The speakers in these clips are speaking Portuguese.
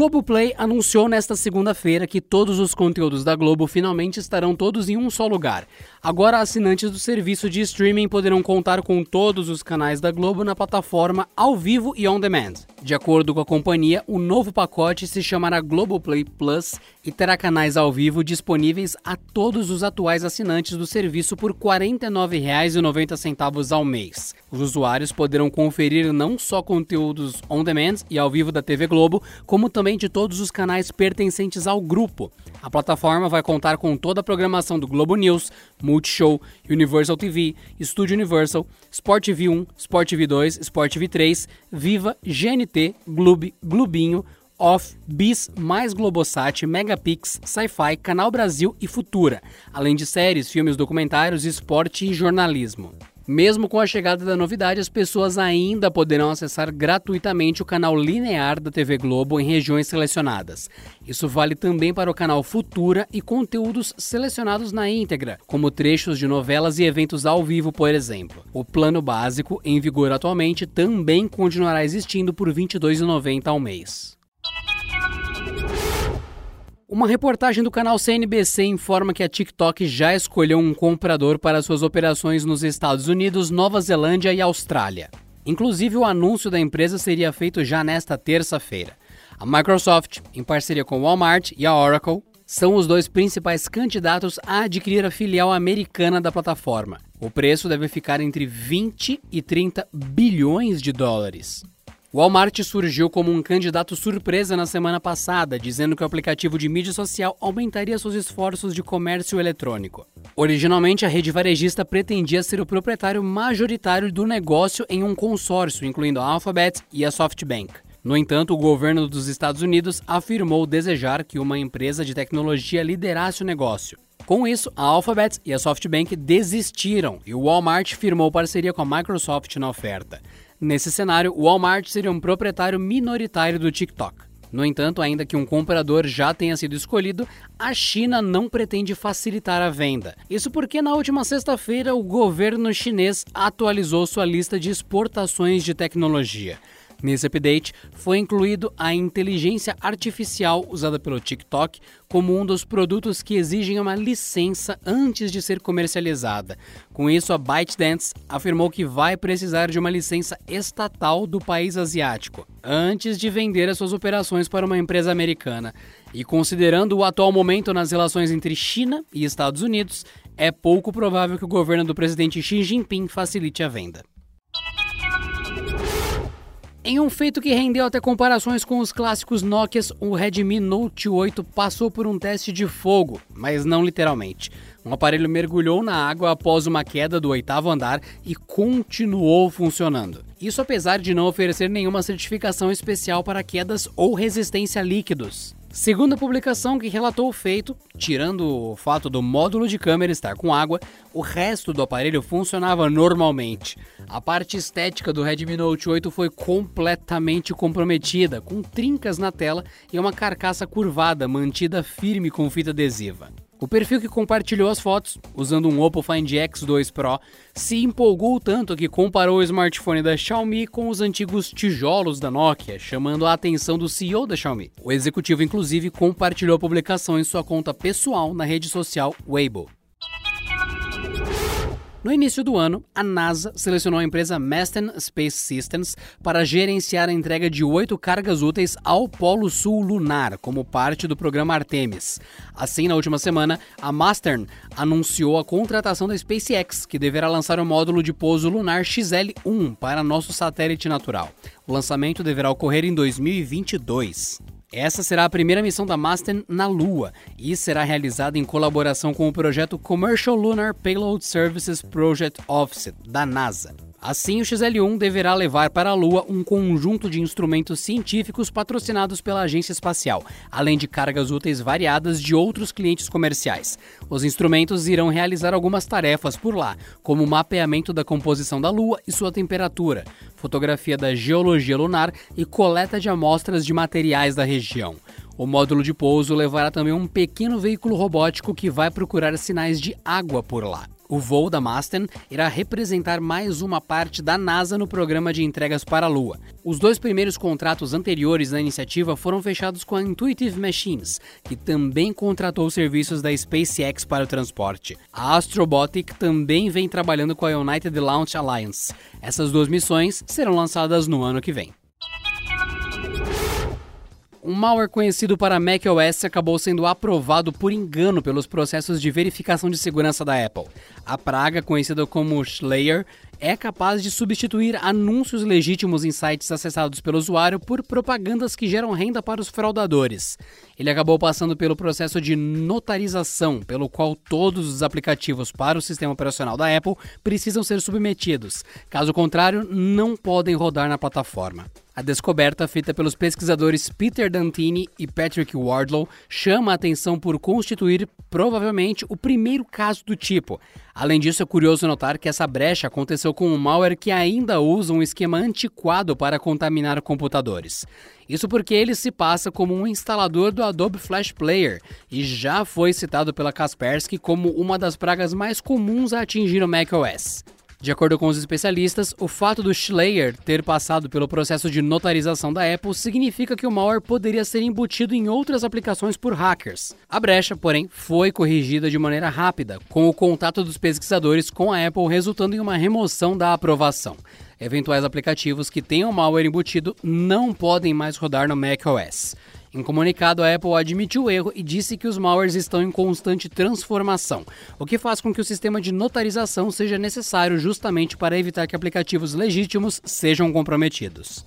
Globoplay anunciou nesta segunda-feira que todos os conteúdos da Globo finalmente estarão todos em um só lugar. Agora, assinantes do serviço de streaming poderão contar com todos os canais da Globo na plataforma ao vivo e on demand. De acordo com a companhia, o novo pacote se chamará Globoplay Plus e terá canais ao vivo disponíveis a todos os atuais assinantes do serviço por R$ 49,90 ao mês. Os usuários poderão conferir não só conteúdos on demand e ao vivo da TV Globo, como também de todos os canais pertencentes ao grupo. A plataforma vai contar com toda a programação do Globo News, Multishow, Universal TV, Studio Universal, Sport TV 1, Sport TV 2, Sport TV 3, Viva, GNT, Gloob, Globinho, Off, Bis, Mais Globosat, Megapix, Sci-Fi, Canal Brasil e Futura, além de séries, filmes, documentários, esporte e jornalismo. Mesmo com a chegada da novidade, as pessoas ainda poderão acessar gratuitamente o canal linear da TV Globo em regiões selecionadas. Isso vale também para o canal Futura e conteúdos selecionados na íntegra, como trechos de novelas e eventos ao vivo, por exemplo. O plano básico, em vigor atualmente, também continuará existindo por R$ 22,90 ao mês. Uma reportagem do canal CNBC informa que a TikTok já escolheu um comprador para suas operações nos Estados Unidos, Nova Zelândia e Austrália. Inclusive, o anúncio da empresa seria feito já nesta terça-feira. A Microsoft, em parceria com o Walmart e a Oracle, são os dois principais candidatos a adquirir a filial americana da plataforma. O preço deve ficar entre 20 e 30 bilhões de dólares. O Walmart surgiu como um candidato surpresa na semana passada, dizendo que o aplicativo de mídia social aumentaria seus esforços de comércio eletrônico. Originalmente, a rede varejista pretendia ser o proprietário majoritário do negócio em um consórcio, incluindo a Alphabet e a SoftBank. No entanto, o governo dos Estados Unidos afirmou desejar que uma empresa de tecnologia liderasse o negócio. Com isso, a Alphabet e a SoftBank desistiram e o Walmart firmou parceria com a Microsoft na oferta. Nesse cenário, o Walmart seria um proprietário minoritário do TikTok. No entanto, ainda que um comprador já tenha sido escolhido, a China não pretende facilitar a venda. Isso porque na última sexta-feira o governo chinês atualizou sua lista de exportações de tecnologia. Nesse update, foi incluído a inteligência artificial usada pelo TikTok como um dos produtos que exigem uma licença antes de ser comercializada. Com isso, a ByteDance afirmou que vai precisar de uma licença estatal do país asiático antes de vender as suas operações para uma empresa americana. E considerando o atual momento nas relações entre China e Estados Unidos, é pouco provável que o governo do presidente Xi Jinping facilite a venda. Em um feito que rendeu até comparações com os clássicos Nokias, o Redmi Note 8 passou por um teste de fogo, mas não literalmente. Um aparelho mergulhou na água após uma queda do oitavo andar e continuou funcionando. Isso apesar de não oferecer nenhuma certificação especial para quedas ou resistência a líquidos. Segundo a publicação que relatou o feito, tirando o fato do módulo de câmera estar com água, o resto do aparelho funcionava normalmente. A parte estética do Redmi Note 8 foi completamente comprometida, com trincas na tela e uma carcaça curvada mantida firme com fita adesiva. O perfil que compartilhou as fotos, usando um Oppo Find X2 Pro, se empolgou tanto que comparou o smartphone da Xiaomi com os antigos tijolos da Nokia, chamando a atenção do CEO da Xiaomi. O executivo, inclusive, compartilhou a publicação em sua conta pessoal na rede social Weibo. No início do ano, a NASA selecionou a empresa Masten Space Systems para gerenciar a entrega de oito cargas úteis ao Polo Sul lunar, como parte do programa Artemis. Assim, na última semana, a Mastern anunciou a contratação da SpaceX, que deverá lançar o módulo de pouso lunar XL-1 para nosso satélite natural. O lançamento deverá ocorrer em 2022. Essa será a primeira missão da Masten na Lua e será realizada em colaboração com o projeto Commercial Lunar Payload Services Project Office, da NASA. Assim, o XL1 deverá levar para a Lua um conjunto de instrumentos científicos patrocinados pela agência espacial, além de cargas úteis variadas de outros clientes comerciais. Os instrumentos irão realizar algumas tarefas por lá, como o mapeamento da composição da Lua e sua temperatura, fotografia da geologia lunar e coleta de amostras de materiais da região. O módulo de pouso levará também um pequeno veículo robótico que vai procurar sinais de água por lá. O voo da Masten irá representar mais uma parte da NASA no programa de entregas para a Lua. Os dois primeiros contratos anteriores da iniciativa foram fechados com a Intuitive Machines, que também contratou serviços da SpaceX para o transporte. A Astrobotic também vem trabalhando com a United Launch Alliance. Essas duas missões serão lançadas no ano que vem. Um malware conhecido para macOS acabou sendo aprovado por engano pelos processos de verificação de segurança da Apple. A praga, conhecida como Slayer, é capaz de substituir anúncios legítimos em sites acessados pelo usuário por propagandas que geram renda para os fraudadores. Ele acabou passando pelo processo de notarização, pelo qual todos os aplicativos para o sistema operacional da Apple precisam ser submetidos. Caso contrário, não podem rodar na plataforma. A descoberta feita pelos pesquisadores Peter Dantini e Patrick Wardlow chama a atenção por constituir provavelmente o primeiro caso do tipo. Além disso, é curioso notar que essa brecha aconteceu com um malware que ainda usa um esquema antiquado para contaminar computadores. Isso porque ele se passa como um instalador do Adobe Flash Player e já foi citado pela Kaspersky como uma das pragas mais comuns a atingir o macOS. De acordo com os especialistas, o fato do Schleyer ter passado pelo processo de notarização da Apple significa que o malware poderia ser embutido em outras aplicações por hackers. A brecha, porém, foi corrigida de maneira rápida, com o contato dos pesquisadores com a Apple resultando em uma remoção da aprovação. Eventuais aplicativos que tenham malware embutido não podem mais rodar no macOS. Em comunicado, a Apple admitiu o erro e disse que os malwares estão em constante transformação, o que faz com que o sistema de notarização seja necessário justamente para evitar que aplicativos legítimos sejam comprometidos.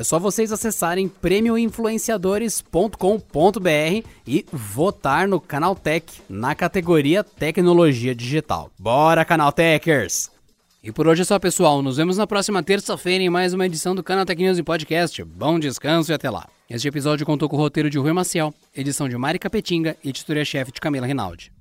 É só vocês acessarem prêmioinfluenciadores.com.br e votar no Canal Tech na categoria Tecnologia Digital. Bora, Canal Techers! E por hoje é só, pessoal. Nos vemos na próxima terça-feira em mais uma edição do Canal Tech News e Podcast. Bom descanso e até lá. Este episódio contou com o roteiro de Rui Maciel, edição de Mari Capetinga e editoria-chefe de Camila Rinaldi.